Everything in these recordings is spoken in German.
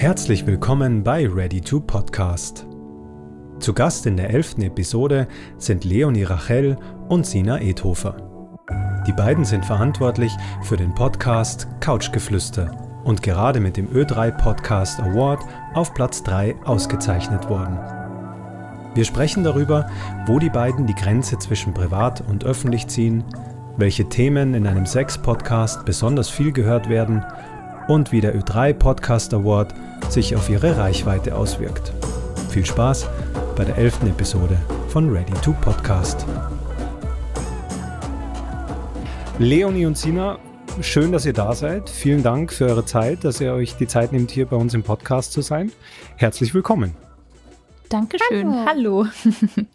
Herzlich willkommen bei Ready to Podcast. Zu Gast in der elften Episode sind Leonie Rachel und Sina Edhofer. Die beiden sind verantwortlich für den Podcast Couchgeflüster und gerade mit dem Ö3 Podcast Award auf Platz 3 ausgezeichnet worden. Wir sprechen darüber, wo die beiden die Grenze zwischen privat und öffentlich ziehen, welche Themen in einem Sex-Podcast besonders viel gehört werden und wie der Ö3 Podcast Award sich auf ihre Reichweite auswirkt. Viel Spaß bei der elften Episode von Ready to Podcast. Leonie und Sina, schön, dass ihr da seid. Vielen Dank für eure Zeit, dass ihr euch die Zeit nehmt, hier bei uns im Podcast zu sein. Herzlich willkommen. Dankeschön. Hallo. Hallo.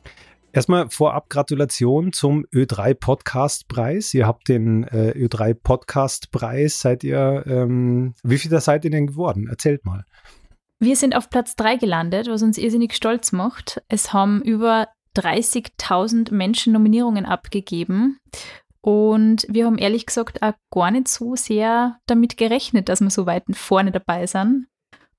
Erstmal vorab Gratulation zum Ö3 Podcast Preis. Ihr habt den äh, Ö3 Podcast Preis. Seid ihr, ähm, wie viel da seid ihr denn geworden? Erzählt mal. Wir sind auf Platz 3 gelandet, was uns irrsinnig stolz macht. Es haben über 30.000 Menschen Nominierungen abgegeben. Und wir haben ehrlich gesagt auch gar nicht so sehr damit gerechnet, dass wir so weit vorne dabei sind.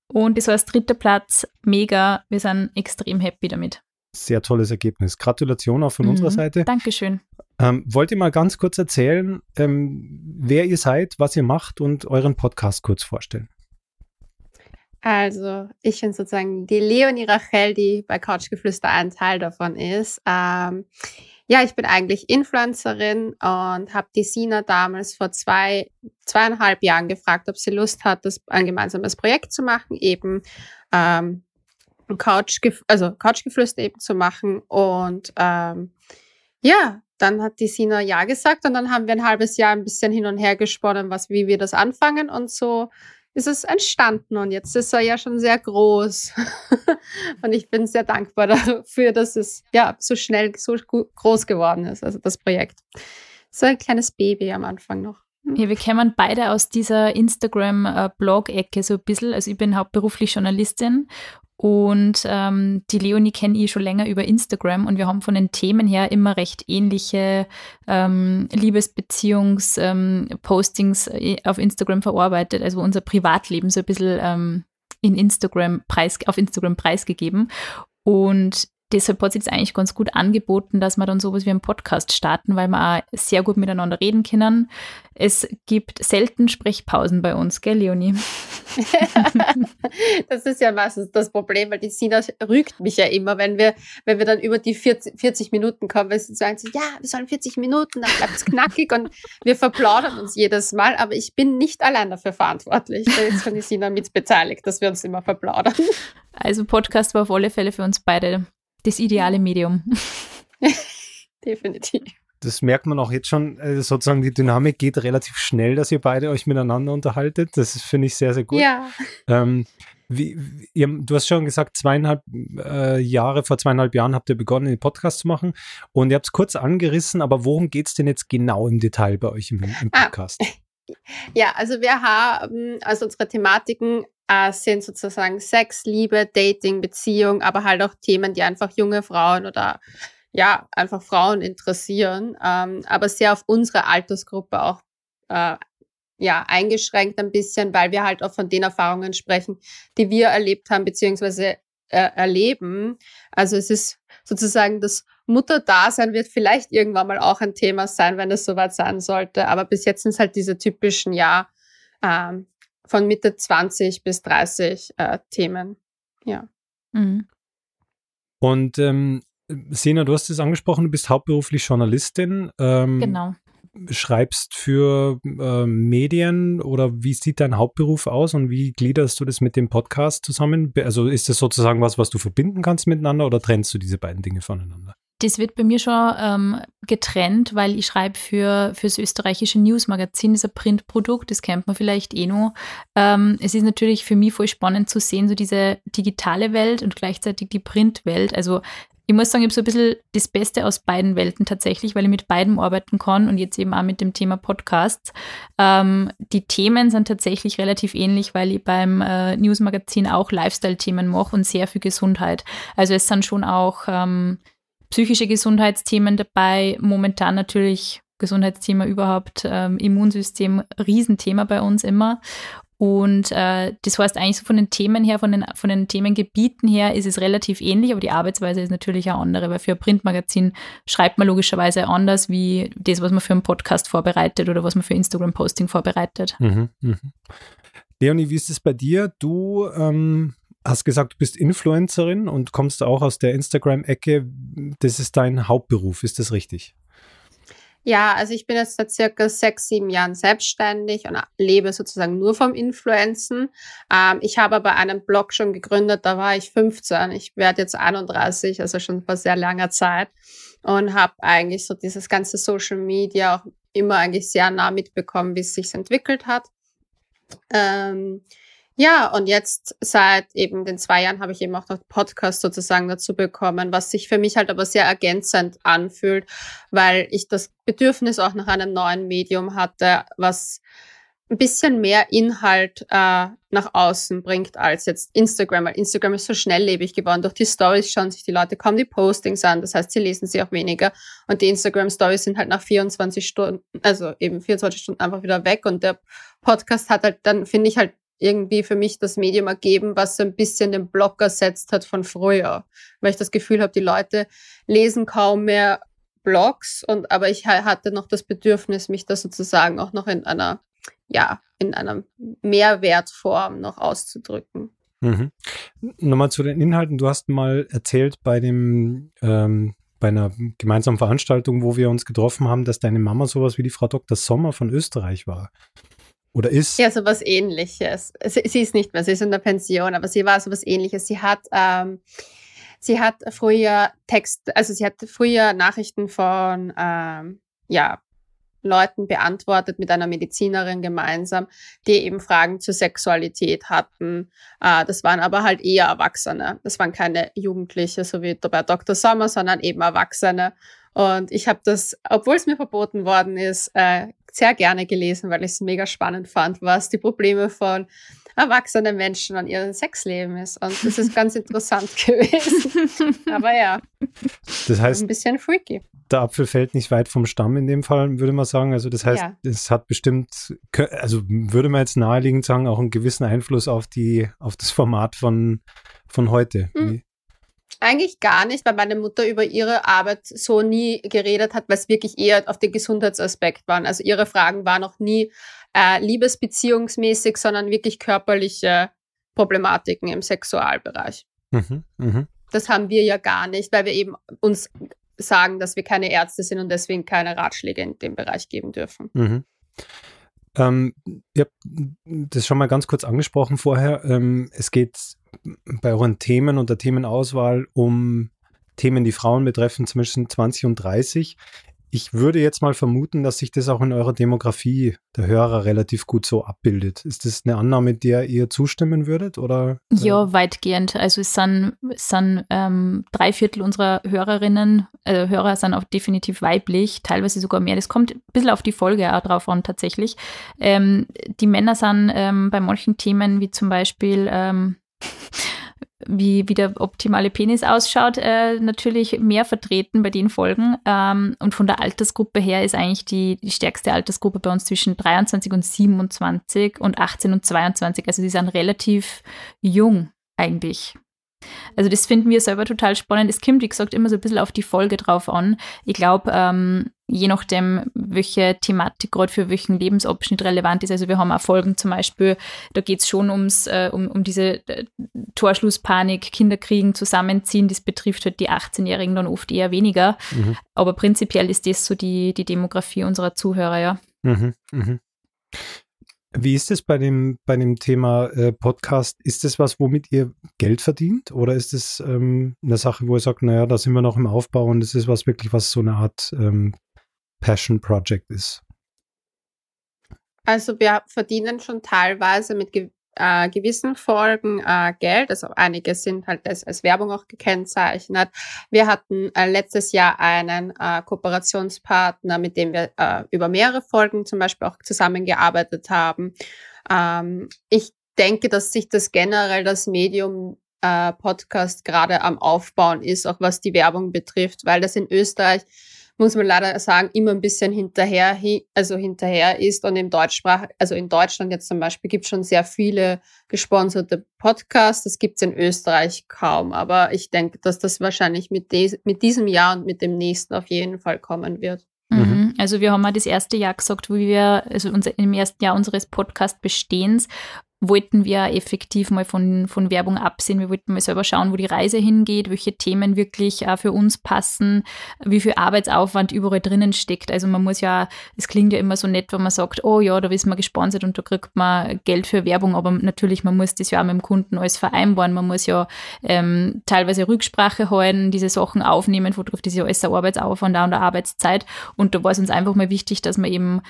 Und das war das dritte Platz. Mega. Wir sind extrem happy damit sehr tolles Ergebnis. Gratulation auch von mhm. unserer Seite. Dankeschön. Ähm, wollt ihr mal ganz kurz erzählen, ähm, wer ihr seid, was ihr macht und euren Podcast kurz vorstellen? Also, ich bin sozusagen die Leonie Rachel, die bei Couchgeflüster ein Teil davon ist. Ähm, ja, ich bin eigentlich Influencerin und habe die Sina damals vor zwei, zweieinhalb Jahren gefragt, ob sie Lust hat, das ein gemeinsames Projekt zu machen, eben ähm, Couch, also Couchgeflüster eben zu machen. Und ähm, ja, dann hat die Sina Ja gesagt und dann haben wir ein halbes Jahr ein bisschen hin und her gesponnen, was, wie wir das anfangen und so ist es entstanden und jetzt ist er ja schon sehr groß und ich bin sehr dankbar dafür, dass es ja so schnell so groß geworden ist, also das Projekt. So ein kleines Baby am Anfang noch. Hm. Ja, wir kommen beide aus dieser Instagram-Blog-Ecke so ein bisschen. Also ich bin hauptberuflich Journalistin und ähm, die Leonie kenne ich schon länger über Instagram und wir haben von den Themen her immer recht ähnliche ähm, Liebesbeziehungs-Postings ähm, auf Instagram verarbeitet, also unser Privatleben so ein bisschen ähm, in Instagram preis, auf Instagram preisgegeben. Und deshalb hat sich eigentlich ganz gut angeboten, dass wir dann sowas wie einen Podcast starten, weil wir auch sehr gut miteinander reden können. Es gibt selten Sprechpausen bei uns, gell, Leonie? das ist ja meistens das Problem, weil die Sina rügt mich ja immer, wenn wir, wenn wir dann über die 40, 40 Minuten kommen, weil sie sagen, ja, wir sollen 40 Minuten, dann bleibt es knackig und wir verplaudern uns jedes Mal, aber ich bin nicht allein dafür verantwortlich. Da ist von die Sina mit beteiligt, dass wir uns immer verplaudern. Also Podcast war auf alle Fälle für uns beide das ideale Medium. Definitiv. Das merkt man auch jetzt schon, äh, sozusagen die Dynamik geht relativ schnell, dass ihr beide euch miteinander unterhaltet. Das finde ich sehr, sehr gut. Ja. Ähm, wie, ihr, du hast schon gesagt, zweieinhalb äh, Jahre, vor zweieinhalb Jahren habt ihr begonnen, den Podcast zu machen. Und ihr habt es kurz angerissen, aber worum geht es denn jetzt genau im Detail bei euch im, im ah, Podcast? Ah. Ja, also wir haben, also unsere Thematiken äh, sind sozusagen Sex, Liebe, Dating, Beziehung, aber halt auch Themen, die einfach junge Frauen oder ja, einfach Frauen interessieren, ähm, aber sehr auf unsere Altersgruppe auch äh, ja, eingeschränkt ein bisschen, weil wir halt auch von den Erfahrungen sprechen, die wir erlebt haben, beziehungsweise äh, erleben. Also es ist sozusagen das Mutterdasein wird vielleicht irgendwann mal auch ein Thema sein, wenn es soweit sein sollte. Aber bis jetzt sind es halt diese typischen, ja, ähm, von Mitte 20 bis 30 äh, Themen. Ja. Mhm. Und ähm, Sena, du hast es angesprochen, du bist hauptberuflich Journalistin. Ähm, genau. Schreibst für äh, Medien oder wie sieht dein Hauptberuf aus und wie gliederst du das mit dem Podcast zusammen? Also ist das sozusagen was, was du verbinden kannst miteinander oder trennst du diese beiden Dinge voneinander? Das wird bei mir schon ähm, getrennt, weil ich schreibe für, für das österreichische Newsmagazin, das ist ein Printprodukt, das kennt man vielleicht eh noch. Ähm, es ist natürlich für mich voll spannend zu sehen, so diese digitale Welt und gleichzeitig die Printwelt. Also ich muss sagen, ich habe so ein bisschen das Beste aus beiden Welten tatsächlich, weil ich mit beiden arbeiten kann und jetzt eben auch mit dem Thema Podcasts. Ähm, die Themen sind tatsächlich relativ ähnlich, weil ich beim äh, Newsmagazin auch Lifestyle-Themen mache und sehr viel Gesundheit. Also es sind schon auch ähm, psychische Gesundheitsthemen dabei, momentan natürlich Gesundheitsthema überhaupt, ähm, Immunsystem, Riesenthema bei uns immer. Und äh, das heißt eigentlich so von den Themen her, von den, von den Themengebieten her ist es relativ ähnlich, aber die Arbeitsweise ist natürlich auch andere, weil für ein Printmagazin schreibt man logischerweise anders wie das, was man für einen Podcast vorbereitet oder was man für Instagram-Posting vorbereitet. Mhm, mh. Leonie, wie ist es bei dir? Du ähm, hast gesagt, du bist Influencerin und kommst auch aus der Instagram-Ecke. Das ist dein Hauptberuf, ist das richtig? Ja, also ich bin jetzt seit circa sechs, sieben Jahren selbstständig und lebe sozusagen nur vom Influenzen. Ähm, ich habe aber einen Blog schon gegründet, da war ich 15. Ich werde jetzt 31, also schon vor sehr langer Zeit und habe eigentlich so dieses ganze Social Media auch immer eigentlich sehr nah mitbekommen, wie es sich entwickelt hat. Ähm, ja, und jetzt seit eben den zwei Jahren habe ich eben auch noch Podcast sozusagen dazu bekommen, was sich für mich halt aber sehr ergänzend anfühlt, weil ich das Bedürfnis auch nach einem neuen Medium hatte, was ein bisschen mehr Inhalt äh, nach außen bringt als jetzt Instagram, weil Instagram ist so schnelllebig geworden. Durch die Stories schauen sich die Leute kaum die Postings an, das heißt, sie lesen sie auch weniger. Und die Instagram-Stories sind halt nach 24 Stunden, also eben 24 Stunden einfach wieder weg. Und der Podcast hat halt dann, finde ich, halt irgendwie für mich das Medium ergeben, was so ein bisschen den Blog ersetzt hat von früher. Weil ich das Gefühl habe, die Leute lesen kaum mehr Blogs und aber ich hatte noch das Bedürfnis, mich da sozusagen auch noch in einer, ja, in einer Mehrwertform noch auszudrücken. Mhm. Nochmal zu den Inhalten. Du hast mal erzählt bei dem ähm, bei einer gemeinsamen Veranstaltung, wo wir uns getroffen haben, dass deine Mama sowas wie die Frau Dr. Sommer von Österreich war. Oder ist? Ja, so was ähnliches. Sie, sie, ist nicht mehr, sie ist in der Pension, aber sie war so was ähnliches. Sie hat, ähm, sie hat früher Text, also sie hat früher Nachrichten von, ähm, ja, Leuten beantwortet mit einer Medizinerin gemeinsam, die eben Fragen zur Sexualität hatten. Äh, das waren aber halt eher Erwachsene. Das waren keine Jugendliche, so wie bei Dr. Sommer, sondern eben Erwachsene. Und ich habe das, obwohl es mir verboten worden ist, äh, sehr gerne gelesen, weil ich es mega spannend fand, was die Probleme von erwachsenen Menschen an ihrem Sexleben ist. Und das ist ganz interessant gewesen. Aber ja. Das heißt, ein bisschen freaky. Der Apfel fällt nicht weit vom Stamm in dem Fall, würde man sagen. Also das heißt, ja. es hat bestimmt, also würde man jetzt naheliegend sagen, auch einen gewissen Einfluss auf die, auf das Format von, von heute. Mhm. Eigentlich gar nicht, weil meine Mutter über ihre Arbeit so nie geredet hat, weil es wirklich eher auf den Gesundheitsaspekt waren. Also ihre Fragen waren noch nie äh, liebesbeziehungsmäßig, sondern wirklich körperliche Problematiken im Sexualbereich. Mhm, mh. Das haben wir ja gar nicht, weil wir eben uns sagen, dass wir keine Ärzte sind und deswegen keine Ratschläge in dem Bereich geben dürfen. Mhm. Ähm, ihr habt das schon mal ganz kurz angesprochen vorher. Ähm, es geht bei euren Themen und der Themenauswahl um Themen, die Frauen betreffen, zwischen 20 und 30. Ich würde jetzt mal vermuten, dass sich das auch in eurer Demografie der Hörer relativ gut so abbildet. Ist das eine Annahme, der ihr zustimmen würdet? Oder? Ja, weitgehend. Also es sind, es sind ähm, drei Viertel unserer Hörerinnen, äh, Hörer sind auch definitiv weiblich, teilweise sogar mehr. Das kommt ein bisschen auf die Folge auch drauf an, tatsächlich. Ähm, die Männer sind ähm, bei manchen Themen, wie zum Beispiel ähm, wie, wie der optimale Penis ausschaut, äh, natürlich mehr vertreten bei den Folgen. Ähm, und von der Altersgruppe her ist eigentlich die, die stärkste Altersgruppe bei uns zwischen 23 und 27 und 18 und 22. Also sie sind relativ jung eigentlich. Also das finden wir selber total spannend. Es kommt, wie gesagt, immer so ein bisschen auf die Folge drauf an. Ich glaube, ähm, je nachdem, welche Thematik gerade für welchen Lebensabschnitt relevant ist. Also wir haben auch Folgen zum Beispiel, da geht es schon ums, äh, um, um diese äh, Torschlusspanik, Kinderkriegen, Zusammenziehen. Das betrifft halt die 18-Jährigen dann oft eher weniger. Mhm. Aber prinzipiell ist das so die, die Demografie unserer Zuhörer, ja. Mhm, mh. Wie ist es bei dem, bei dem Thema äh, Podcast? Ist das was, womit ihr Geld verdient? Oder ist es ähm, eine Sache, wo ihr sagt, naja, da sind wir noch im Aufbau und es ist was wirklich, was so eine Art ähm, Passion Project ist? Also wir verdienen schon teilweise mit äh, gewissen Folgen äh, Geld. Also einige sind halt als, als Werbung auch gekennzeichnet. Wir hatten äh, letztes Jahr einen äh, Kooperationspartner, mit dem wir äh, über mehrere Folgen zum Beispiel auch zusammengearbeitet haben. Ähm, ich denke, dass sich das generell das Medium äh, Podcast gerade am Aufbauen ist, auch was die Werbung betrifft, weil das in Österreich muss man leider sagen, immer ein bisschen hinterher, also hinterher ist und im Deutschsprach, also in Deutschland jetzt zum Beispiel gibt es schon sehr viele gesponserte Podcasts. Das gibt es in Österreich kaum, aber ich denke, dass das wahrscheinlich mit, mit diesem Jahr und mit dem nächsten auf jeden Fall kommen wird. Mhm. Also wir haben mal das erste Jahr gesagt, wo wir, also unser, im ersten Jahr unseres Podcast-Bestehens, wollten wir effektiv mal von, von Werbung absehen. Wir wollten mal selber schauen, wo die Reise hingeht, welche Themen wirklich auch für uns passen, wie viel Arbeitsaufwand überall drinnen steckt. Also man muss ja, es klingt ja immer so nett, wenn man sagt, oh ja, da ist man gesponsert und da kriegt man Geld für Werbung, aber natürlich, man muss das ja auch mit dem Kunden alles vereinbaren. Man muss ja ähm, teilweise Rücksprache halten, diese Sachen aufnehmen, wo trifft das ja alles der Arbeitsaufwand auch und der Arbeitszeit. Und da war es uns einfach mal wichtig, dass man eben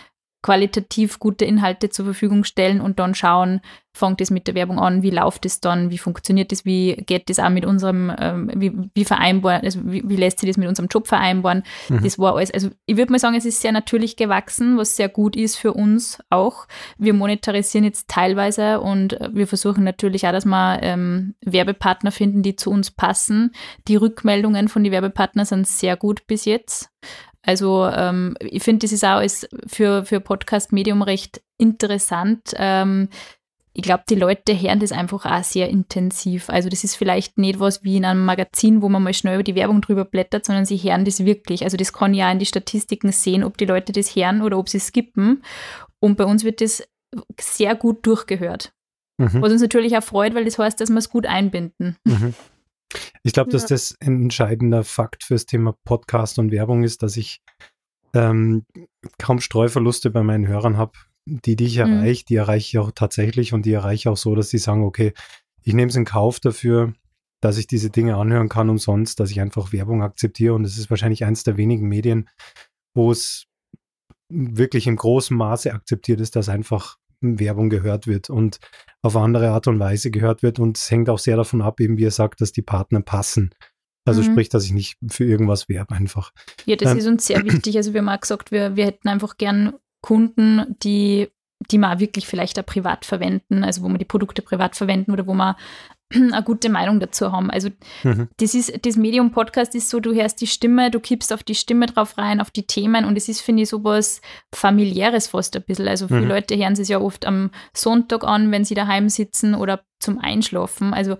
qualitativ gute Inhalte zur Verfügung stellen und dann schauen, fängt es mit der Werbung an, wie läuft es dann, wie funktioniert das, wie geht das auch mit unserem, ähm, wie, wie vereinbaren, also wie, wie, lässt sich das mit unserem Job vereinbaren. Mhm. Das war alles, also ich würde mal sagen, es ist sehr natürlich gewachsen, was sehr gut ist für uns auch. Wir monetarisieren jetzt teilweise und wir versuchen natürlich auch, dass wir ähm, Werbepartner finden, die zu uns passen. Die Rückmeldungen von den Werbepartnern sind sehr gut bis jetzt. Also ähm, ich finde, das ist auch für, für Podcast-Medium recht interessant. Ähm, ich glaube, die Leute hören das einfach auch sehr intensiv. Also das ist vielleicht nicht was wie in einem Magazin, wo man mal schnell über die Werbung drüber blättert, sondern sie hören das wirklich. Also das kann ja in die Statistiken sehen, ob die Leute das hören oder ob sie skippen. Und bei uns wird das sehr gut durchgehört. Mhm. Was uns natürlich auch freut, weil das heißt, dass wir es gut einbinden. Mhm. Ich glaube, dass das ein entscheidender Fakt fürs Thema Podcast und Werbung ist, dass ich ähm, kaum Streuverluste bei meinen Hörern habe. Die, die ich mhm. erreiche, die erreiche ich auch tatsächlich und die erreiche ich auch so, dass sie sagen, okay, ich nehme es in Kauf dafür, dass ich diese Dinge anhören kann umsonst, dass ich einfach Werbung akzeptiere. Und es ist wahrscheinlich eines der wenigen Medien, wo es wirklich im großen Maße akzeptiert ist, dass einfach Werbung gehört wird und auf andere Art und Weise gehört wird. Und es hängt auch sehr davon ab, eben wie er sagt, dass die Partner passen. Also mhm. sprich, dass ich nicht für irgendwas werbe einfach. Ja, das ähm, ist uns sehr wichtig. Also wir haben auch gesagt, wir, wir hätten einfach gern Kunden, die die man wirklich vielleicht auch privat verwenden, also wo man die Produkte privat verwenden oder wo man eine gute Meinung dazu haben. Also mhm. das ist das Medium Podcast ist so, du hörst die Stimme, du kippst auf die Stimme drauf rein, auf die Themen und es ist finde ich sowas familiäres fast ein bisschen. Also viele mhm. Leute hören es ja oft am Sonntag an, wenn sie daheim sitzen oder zum Einschlafen. Also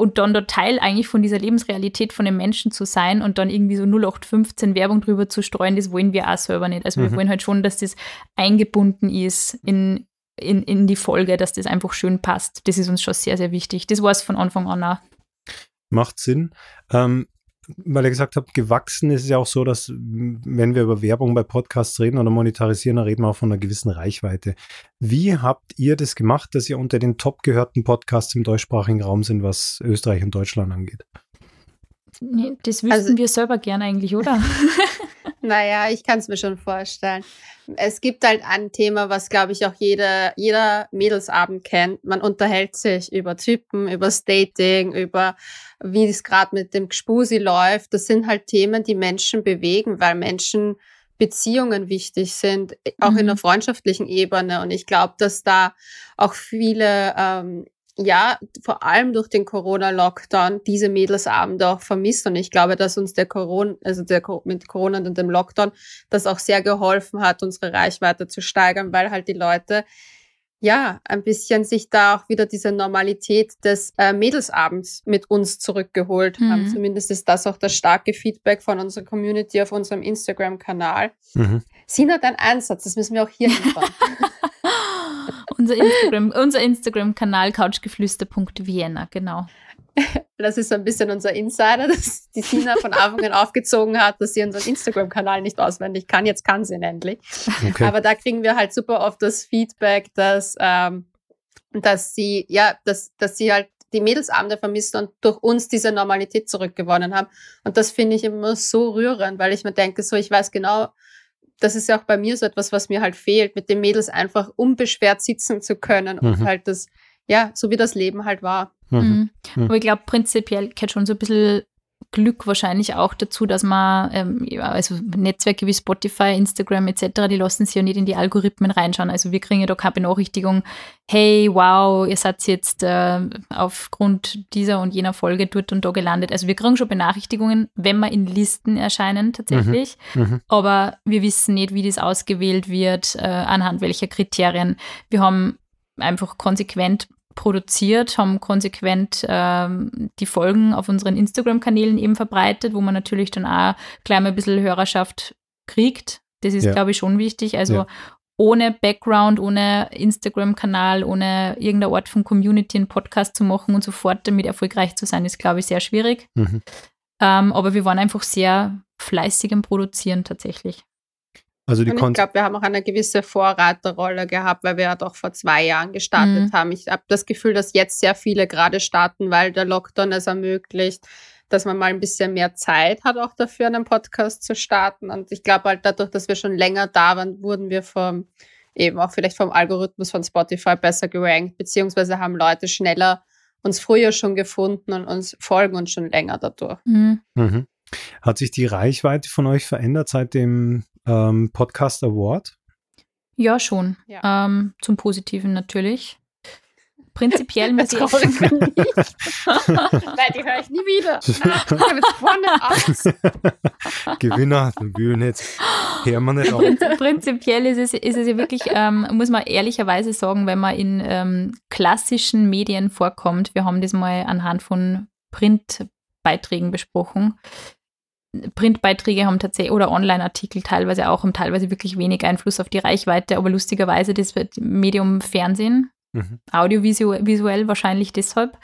und dann der Teil eigentlich von dieser Lebensrealität von den Menschen zu sein und dann irgendwie so 0815 Werbung drüber zu streuen, das wollen wir auch selber nicht. Also mhm. wir wollen halt schon, dass das eingebunden ist in, in, in die Folge, dass das einfach schön passt. Das ist uns schon sehr, sehr wichtig. Das war es von Anfang an auch. Macht Sinn. Ähm, weil ihr gesagt habt, gewachsen ist es ja auch so, dass wenn wir über Werbung bei Podcasts reden oder monetarisieren, dann reden wir auch von einer gewissen Reichweite. Wie habt ihr das gemacht, dass ihr unter den top gehörten Podcasts im deutschsprachigen Raum sind, was Österreich und Deutschland angeht? Nee, das wüssten also, wir selber gern eigentlich, oder? naja, ich kann es mir schon vorstellen. Es gibt halt ein Thema, was, glaube ich, auch jeder, jeder Mädelsabend kennt. Man unterhält sich über Typen, über Dating, über wie es gerade mit dem Gspusi läuft. Das sind halt Themen, die Menschen bewegen, weil Menschen Beziehungen wichtig sind, auch mhm. in der freundschaftlichen Ebene. Und ich glaube, dass da auch viele ähm, ja, vor allem durch den Corona-Lockdown diese Mädelsabende auch vermisst. Und ich glaube, dass uns der Corona, also der mit Corona und dem Lockdown, das auch sehr geholfen hat, unsere Reichweite zu steigern, weil halt die Leute ja, ein bisschen sich da auch wieder diese Normalität des äh, Mädelsabends mit uns zurückgeholt mhm. haben. Zumindest ist das auch das starke Feedback von unserer Community auf unserem Instagram-Kanal. Mhm. Sina, dein Einsatz, das müssen wir auch hier liefern. Unser Instagram, unser Instagram-Kanal couchgeflüster.vienna, genau. Das ist so ein bisschen unser Insider, dass die Sina von Anfang an aufgezogen hat, dass sie unseren Instagram-Kanal nicht auswendig kann. Jetzt kann sie ihn endlich. Okay. Aber da kriegen wir halt super oft das Feedback, dass, ähm, dass sie, ja, dass, dass sie halt die Mädelsabende vermissen und durch uns diese Normalität zurückgewonnen haben. Und das finde ich immer so rührend, weil ich mir denke, so, ich weiß genau, das ist ja auch bei mir so etwas, was mir halt fehlt, mit den Mädels einfach unbeschwert sitzen zu können mhm. und halt das, ja, so wie das Leben halt war. Mhm. Mhm. mhm. Aber ich glaube, prinzipiell gehört schon so ein bisschen Glück wahrscheinlich auch dazu, dass man, ähm, also Netzwerke wie Spotify, Instagram etc., die lassen sich ja nicht in die Algorithmen reinschauen. Also wir kriegen ja da keine Benachrichtigung, hey, wow, ihr seid jetzt äh, aufgrund dieser und jener Folge dort und da gelandet. Also wir kriegen schon Benachrichtigungen, wenn wir in Listen erscheinen tatsächlich, mhm. Mhm. aber wir wissen nicht, wie das ausgewählt wird, äh, anhand welcher Kriterien. Wir haben einfach konsequent produziert, haben konsequent ähm, die Folgen auf unseren Instagram-Kanälen eben verbreitet, wo man natürlich dann auch gleich mal ein bisschen Hörerschaft kriegt. Das ist, ja. glaube ich, schon wichtig. Also ja. ohne Background, ohne Instagram-Kanal, ohne irgendeine Art von Community einen Podcast zu machen und sofort damit erfolgreich zu sein, ist, glaube ich, sehr schwierig. Mhm. Ähm, aber wir waren einfach sehr fleißig im Produzieren tatsächlich. Also die und ich glaube, wir haben auch eine gewisse Vorreiterrolle gehabt, weil wir ja doch vor zwei Jahren gestartet mhm. haben. Ich habe das Gefühl, dass jetzt sehr viele gerade starten, weil der Lockdown es ermöglicht, dass man mal ein bisschen mehr Zeit hat, auch dafür einen Podcast zu starten. Und ich glaube halt dadurch, dass wir schon länger da waren, wurden wir vom eben auch vielleicht vom Algorithmus von Spotify besser gerankt, beziehungsweise haben Leute schneller uns früher schon gefunden und uns folgen uns schon länger dadurch. Mhm. Mhm. Hat sich die Reichweite von euch verändert seit dem ähm, Podcast Award? Ja, schon. Ja. Ähm, zum Positiven natürlich. Prinzipiell muss ich. Weil die höre ich nie wieder. Na, Gewinner, will nicht. Hören wir nicht auf. Prinzipiell ist es, ist es ja wirklich, ähm, muss man ehrlicherweise sagen, wenn man in ähm, klassischen Medien vorkommt, wir haben das mal anhand von Printbeiträgen besprochen, Printbeiträge haben tatsächlich oder Online-Artikel teilweise auch haben teilweise wirklich wenig Einfluss auf die Reichweite, aber lustigerweise das Medium Fernsehen, mhm. audiovisuell wahrscheinlich deshalb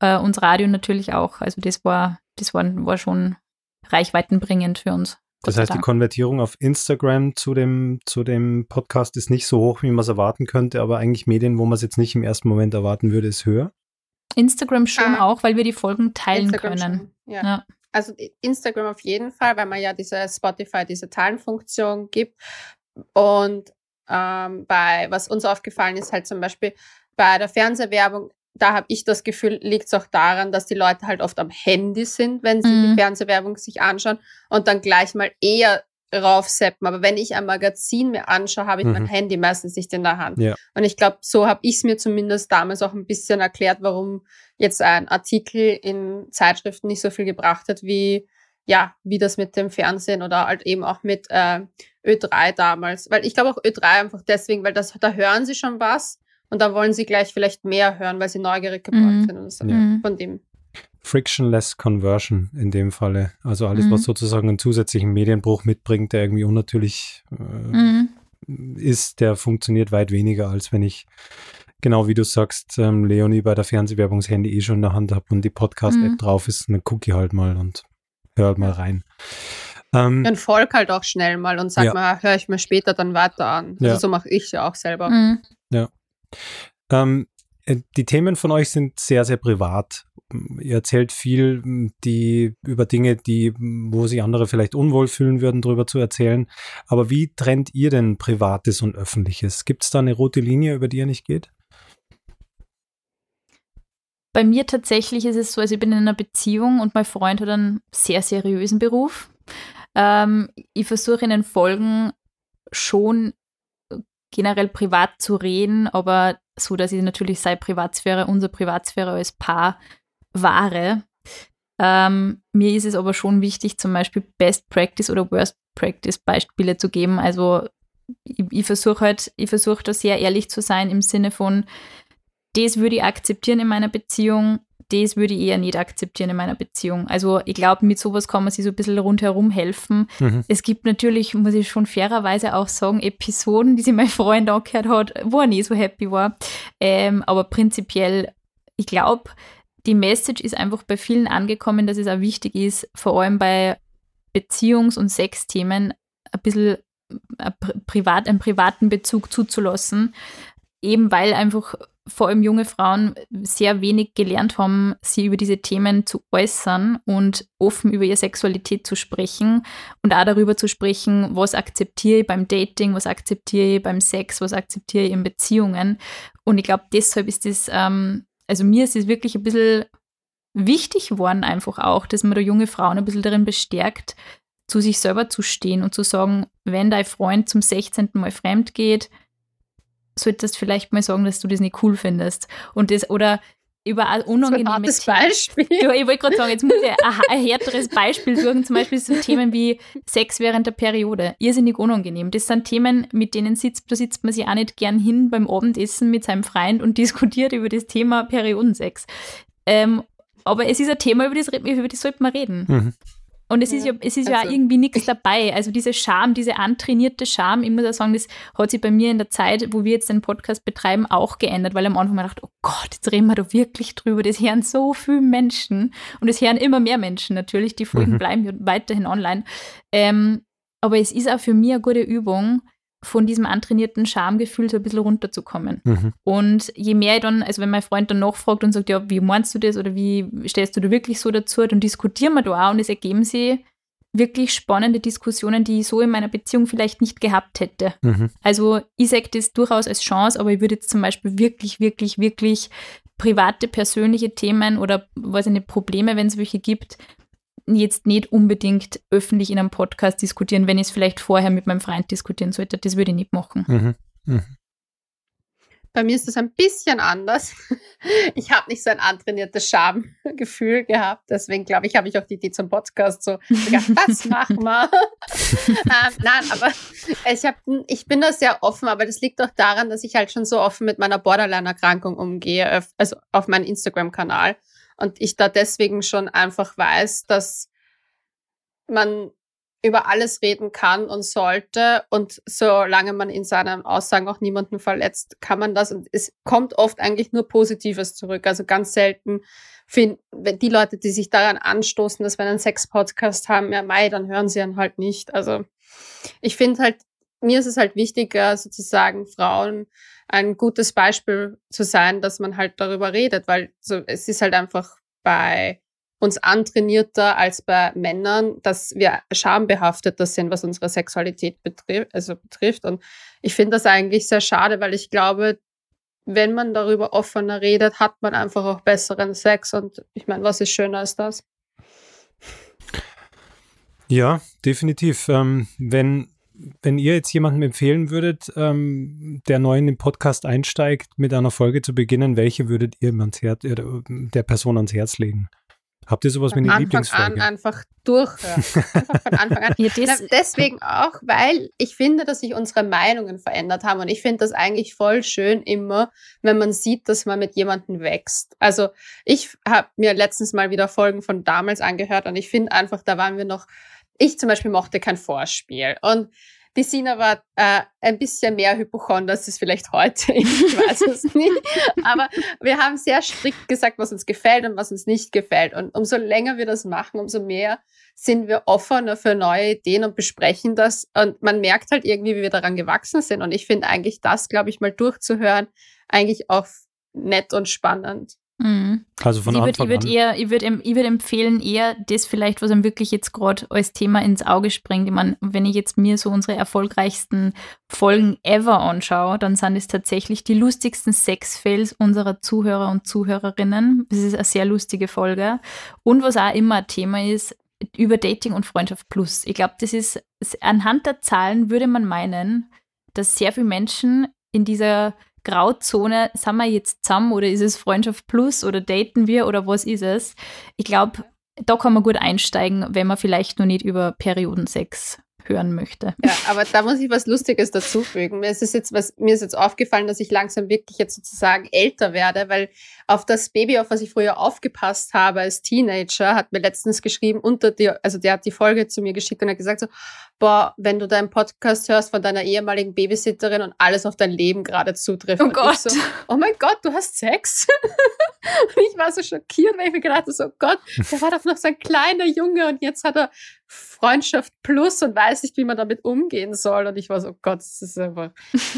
äh, und Radio natürlich auch. Also das war das war, war schon reichweitenbringend für uns. Das heißt, die Konvertierung auf Instagram zu dem, zu dem Podcast ist nicht so hoch, wie man es erwarten könnte, aber eigentlich Medien, wo man es jetzt nicht im ersten Moment erwarten würde, ist höher. Instagram schon ah. auch, weil wir die Folgen teilen Instagram können. Schon, ja. ja. Also Instagram auf jeden Fall, weil man ja diese Spotify, diese Teilenfunktion gibt. Und ähm, bei, was uns aufgefallen ist, halt zum Beispiel bei der Fernsehwerbung, da habe ich das Gefühl, liegt es auch daran, dass die Leute halt oft am Handy sind, wenn sie mhm. die Fernsehwerbung sich anschauen und dann gleich mal eher raufseppen. Aber wenn ich ein Magazin mir anschaue, habe ich mhm. mein Handy meistens nicht in der Hand. Ja. Und ich glaube, so habe ich es mir zumindest damals auch ein bisschen erklärt, warum jetzt ein Artikel in Zeitschriften nicht so viel gebracht hat, wie ja, wie das mit dem Fernsehen oder halt eben auch mit äh, Ö3 damals. Weil ich glaube auch Ö3 einfach deswegen, weil das, da hören sie schon was und da wollen sie gleich vielleicht mehr hören, weil sie neugierig geworden mhm. sind. Und so. mhm. Von dem frictionless Conversion in dem Falle. Also alles, mhm. was sozusagen einen zusätzlichen Medienbruch mitbringt, der irgendwie unnatürlich äh, mhm. ist, der funktioniert weit weniger, als wenn ich, genau wie du sagst, ähm, Leonie bei der Fernsehwerbung das Handy eh schon in der Hand habe und die Podcast-App mhm. drauf ist, dann gucke ich halt mal und höre halt mal rein. Ähm, und folg halt auch schnell mal und sag ja. mal, höre ich mir später dann weiter an. Also ja. so mache ich ja auch selber. Mhm. Ja. Ähm, äh, die Themen von euch sind sehr, sehr privat ihr erzählt viel die, über Dinge, die, wo sich andere vielleicht unwohl fühlen würden, darüber zu erzählen. Aber wie trennt ihr denn Privates und Öffentliches? Gibt es da eine rote Linie, über die ihr nicht geht? Bei mir tatsächlich ist es so, also ich bin in einer Beziehung und mein Freund hat einen sehr seriösen Beruf. Ähm, ich versuche in den Folgen schon generell privat zu reden, aber so, dass ich natürlich seine Privatsphäre, unsere Privatsphäre als Paar Ware. Ähm, mir ist es aber schon wichtig, zum Beispiel Best Practice oder Worst Practice Beispiele zu geben. Also ich, ich versuche halt, ich versuche da sehr ehrlich zu sein im Sinne von, das würde ich akzeptieren in meiner Beziehung, das würde ich eher nicht akzeptieren in meiner Beziehung. Also ich glaube, mit sowas kann man sich so ein bisschen rundherum helfen. Mhm. Es gibt natürlich, muss ich schon fairerweise auch sagen, Episoden, die sich mein Freund angehört hat, wo er nie so happy war. Ähm, aber prinzipiell, ich glaube, die Message ist einfach bei vielen angekommen, dass es auch wichtig ist, vor allem bei Beziehungs- und Sexthemen ein bisschen ein privat, einen privaten Bezug zuzulassen, eben weil einfach vor allem junge Frauen sehr wenig gelernt haben, sie über diese Themen zu äußern und offen über ihre Sexualität zu sprechen und auch darüber zu sprechen, was akzeptiere ich beim Dating, was akzeptiere ich beim Sex, was akzeptiere ich in Beziehungen. Und ich glaube, deshalb ist das ähm, also mir ist es wirklich ein bisschen wichtig worden, einfach auch, dass man da junge Frauen ein bisschen darin bestärkt, zu sich selber zu stehen und zu sagen, wenn dein Freund zum 16. Mal fremd geht, solltest du vielleicht mal sagen, dass du das nicht cool findest. Und das, oder über ein unangenehme Themen. Beispiel. Ja, ich wollte gerade sagen, jetzt muss ich ein, ein härteres Beispiel suchen, zum Beispiel so Themen wie Sex während der Periode. Irrsinnig unangenehm. Das sind Themen, mit denen sitzt, da sitzt man sich auch nicht gern hin beim Abendessen mit seinem Freund und diskutiert über das Thema Periodensex. Ähm, aber es ist ein Thema, über das, über das sollte man reden. Mhm. Und es ist ja, es ist also, ja auch irgendwie nichts dabei. Also diese Scham, diese antrainierte Scham, ich muss auch sagen, das hat sich bei mir in der Zeit, wo wir jetzt den Podcast betreiben, auch geändert, weil am Anfang mir gedacht, oh Gott, jetzt reden wir da wirklich drüber. Das hören so viele Menschen und es hören immer mehr Menschen natürlich. Die Folgen mhm. bleiben weiterhin online. Ähm, aber es ist auch für mich eine gute Übung, von diesem antrainierten Schamgefühl so ein bisschen runterzukommen. Mhm. Und je mehr ich dann, also wenn mein Freund dann nachfragt und sagt, ja, wie meinst du das oder wie stellst du da wirklich so dazu, dann diskutieren wir da auch und es ergeben sich wirklich spannende Diskussionen, die ich so in meiner Beziehung vielleicht nicht gehabt hätte. Mhm. Also ich sehe das durchaus als Chance, aber ich würde jetzt zum Beispiel wirklich, wirklich, wirklich private, persönliche Themen oder weiß ich nicht, Probleme, wenn es welche gibt, jetzt nicht unbedingt öffentlich in einem Podcast diskutieren, wenn ich es vielleicht vorher mit meinem Freund diskutieren sollte. Das würde ich nicht machen. Mhm. Mhm. Bei mir ist das ein bisschen anders. Ich habe nicht so ein antrainiertes Schamgefühl gehabt. Deswegen glaube ich, habe ich auch die Idee zum Podcast so gedacht, was machen wir? ähm, nein, aber ich, hab, ich bin da sehr offen, aber das liegt auch daran, dass ich halt schon so offen mit meiner Borderline-Erkrankung umgehe, also auf meinem Instagram-Kanal. Und ich da deswegen schon einfach weiß, dass man über alles reden kann und sollte. Und solange man in seinen Aussagen auch niemanden verletzt, kann man das. Und es kommt oft eigentlich nur Positives zurück. Also ganz selten finden die Leute, die sich daran anstoßen, dass wir einen Sex-Podcast haben, ja, Mai, dann hören sie ihn halt nicht. Also ich finde halt, mir ist es halt wichtiger, sozusagen Frauen ein gutes Beispiel zu sein, dass man halt darüber redet, weil so, es ist halt einfach bei uns antrainierter als bei Männern, dass wir schambehafteter sind, was unsere Sexualität betrifft, also betrifft. Und ich finde das eigentlich sehr schade, weil ich glaube, wenn man darüber offener redet, hat man einfach auch besseren Sex. Und ich meine, was ist schöner als das? Ja, definitiv. Ähm, wenn wenn ihr jetzt jemandem empfehlen würdet, ähm, der neu in den Podcast einsteigt, mit einer Folge zu beginnen, welche würdet ihr ans Herz, äh, der Person ans Herz legen? Habt ihr sowas wie eine Lieblingsfolge? An einfach durchhören. Einfach von Anfang an. ja, deswegen auch, weil ich finde, dass sich unsere Meinungen verändert haben. Und ich finde das eigentlich voll schön immer, wenn man sieht, dass man mit jemandem wächst. Also ich habe mir letztens mal wieder Folgen von damals angehört und ich finde einfach, da waren wir noch ich zum Beispiel mochte kein Vorspiel. Und die Sina war äh, ein bisschen mehr Hypochonder, als es vielleicht heute. Ich weiß es nicht. Aber wir haben sehr strikt gesagt, was uns gefällt und was uns nicht gefällt. Und umso länger wir das machen, umso mehr sind wir offener für neue Ideen und besprechen das. Und man merkt halt irgendwie, wie wir daran gewachsen sind. Und ich finde eigentlich das, glaube ich, mal durchzuhören, eigentlich auch nett und spannend. Mhm. Also von ich Anfang ich würd ich würde würd empfehlen, eher das vielleicht, was einem wirklich jetzt gerade als Thema ins Auge springt. Ich meine, wenn ich jetzt mir so unsere erfolgreichsten Folgen ever anschaue, dann sind es tatsächlich die lustigsten Sexfails unserer Zuhörer und Zuhörerinnen. Das ist eine sehr lustige Folge. Und was auch immer ein Thema ist, über Dating und Freundschaft Plus. Ich glaube, das ist, anhand der Zahlen würde man meinen, dass sehr viele Menschen in dieser Grauzone, sind wir jetzt zusammen oder ist es Freundschaft plus oder daten wir oder was ist es? Ich glaube, da kann man gut einsteigen, wenn man vielleicht noch nicht über Periodensex hören möchte. Ja, aber da muss ich was Lustiges dazufügen. Mir ist jetzt was, mir ist jetzt aufgefallen, dass ich langsam wirklich jetzt sozusagen älter werde, weil auf das Baby, auf was ich früher aufgepasst habe als Teenager, hat mir letztens geschrieben, unter dir, also der hat die Folge zu mir geschickt und hat gesagt so, boah, wenn du deinen Podcast hörst von deiner ehemaligen Babysitterin und alles auf dein Leben gerade zutrifft. Oh Gott. So, oh mein Gott, du hast Sex? und ich war so schockiert, weil ich mir gedacht habe, so Gott, der war doch noch so ein kleiner Junge und jetzt hat er Freundschaft plus und weiß nicht, wie man damit umgehen soll. Und ich war so, oh Gott, das ist einfach.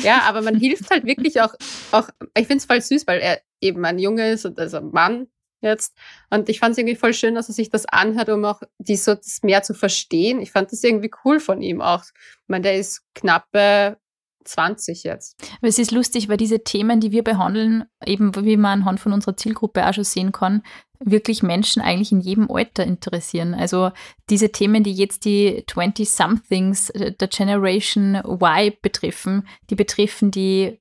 Ja, aber man hilft halt wirklich auch, auch ich finde es voll süß, weil er eben ein Junge ist und also ein Mann jetzt. Und ich fand es irgendwie voll schön, dass er sich das anhört, um auch die so das mehr zu verstehen. Ich fand das irgendwie cool von ihm auch. Ich meine, der ist knappe 20 jetzt. Aber es ist lustig, weil diese Themen, die wir behandeln, eben wie man anhand von unserer Zielgruppe auch schon sehen kann, wirklich Menschen eigentlich in jedem Alter interessieren. Also diese Themen, die jetzt die 20-somethings äh, der Generation Y betreffen, die betreffen die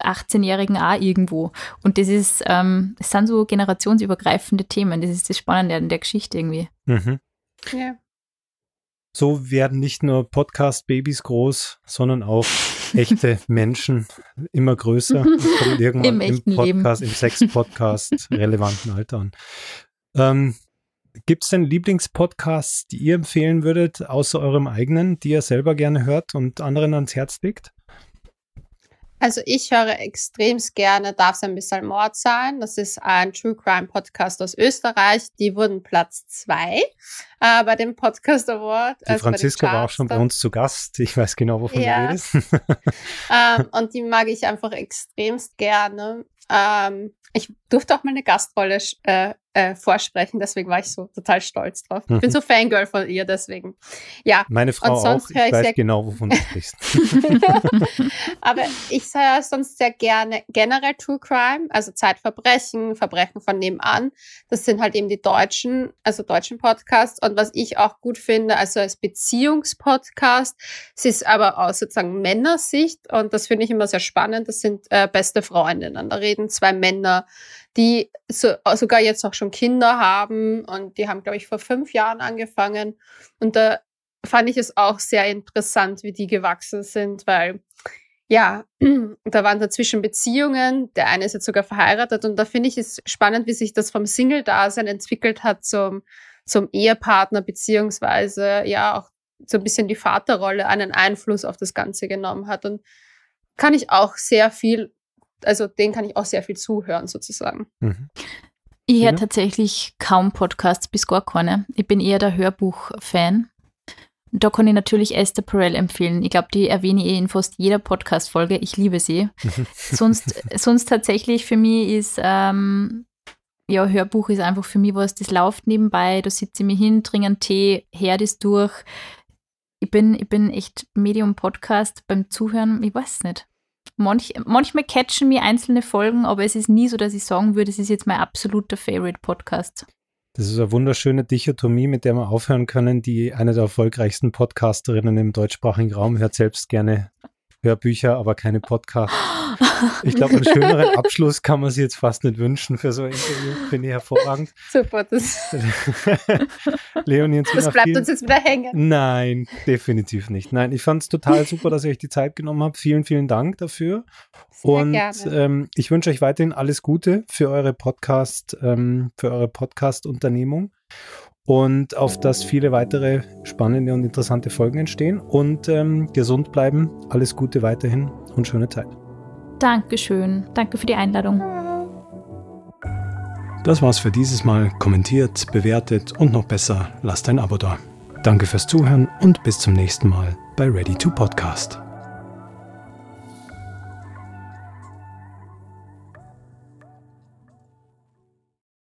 18-Jährigen auch irgendwo. Und das ist, ähm, es sind so generationsübergreifende Themen. Das ist das Spannende an der Geschichte irgendwie. Mhm. Ja. So werden nicht nur Podcast-Babys groß, sondern auch echte Menschen immer größer und kommen irgendwann Im, im Podcast, Leben. im Sex-Podcast relevanten Alter an. Ähm, Gibt es denn Lieblingspodcasts, die ihr empfehlen würdet, außer eurem eigenen, die ihr selber gerne hört und anderen ans Herz legt? Also ich höre extremst gerne Darf es ein bisschen Mord sein. Das ist ein True Crime Podcast aus Österreich. Die wurden Platz zwei äh, bei dem Podcast Award. Die also Franziska war auch schon bei uns zu Gast. Ich weiß genau, wovon ja. du redest. ähm, und die mag ich einfach extremst gerne. Ähm, ich durfte auch mal eine Gastrolle äh, äh, vorsprechen, deswegen war ich so total stolz drauf. Ich bin mhm. so Fangirl von ihr, deswegen. Ja. Meine Frau und sonst auch, ich, ich weiß genau, wovon du sprichst. Aber ich höre sonst sehr gerne generell True Crime, also Zeitverbrechen, Verbrechen von nebenan. Das sind halt eben die deutschen, also deutschen Podcasts. Und was ich auch gut finde, also als Beziehungspodcast, es ist aber aus sozusagen Männersicht und das finde ich immer sehr spannend. Das sind äh, beste Freundinnen. Da reden zwei Männer die so, sogar jetzt auch schon Kinder haben und die haben, glaube ich, vor fünf Jahren angefangen. Und da fand ich es auch sehr interessant, wie die gewachsen sind, weil ja, da waren dazwischen Beziehungen. Der eine ist jetzt sogar verheiratet und da finde ich es spannend, wie sich das vom Single-Dasein entwickelt hat zum, zum Ehepartner, beziehungsweise ja auch so ein bisschen die Vaterrolle einen Einfluss auf das Ganze genommen hat. Und kann ich auch sehr viel also den kann ich auch sehr viel zuhören, sozusagen. Mhm. Ich höre tatsächlich kaum Podcasts bis gar keine. Ich bin eher der Hörbuch-Fan. Da kann ich natürlich Esther Perel empfehlen. Ich glaube, die erwähne ich in fast jeder Podcast-Folge. Ich liebe sie. sonst, sonst tatsächlich für mich ist, ähm, ja, Hörbuch ist einfach für mich was, das läuft nebenbei. Da sitze ich mir hin, trinke einen Tee, her das durch. Ich bin, ich bin echt Medium-Podcast beim Zuhören. Ich weiß nicht. Manch, manchmal catchen mir einzelne Folgen, aber es ist nie so, dass ich sagen würde, es ist jetzt mein absoluter Favorite-Podcast. Das ist eine wunderschöne Dichotomie, mit der wir aufhören können. Die eine der erfolgreichsten Podcasterinnen im deutschsprachigen Raum hört selbst gerne Hörbücher, aber keine Podcasts. Ich glaube, einen schöneren Abschluss kann man sich jetzt fast nicht wünschen für so ein Interview. Finde ich hervorragend. Super, das, Leonie das bleibt uns jetzt wieder hängen. Nein, definitiv nicht. Nein, ich fand es total super, dass ihr euch die Zeit genommen habt. Vielen, vielen Dank dafür. Sehr Und ähm, ich wünsche euch weiterhin alles Gute für eure Podcast, ähm, für eure Podcast-Unternehmung und auf dass viele weitere spannende und interessante Folgen entstehen und ähm, gesund bleiben. Alles Gute weiterhin und schöne Zeit. Dankeschön. Danke für die Einladung. Das war's für dieses Mal. Kommentiert, bewertet und noch besser, lasst ein Abo da. Danke fürs Zuhören und bis zum nächsten Mal bei Ready to Podcast.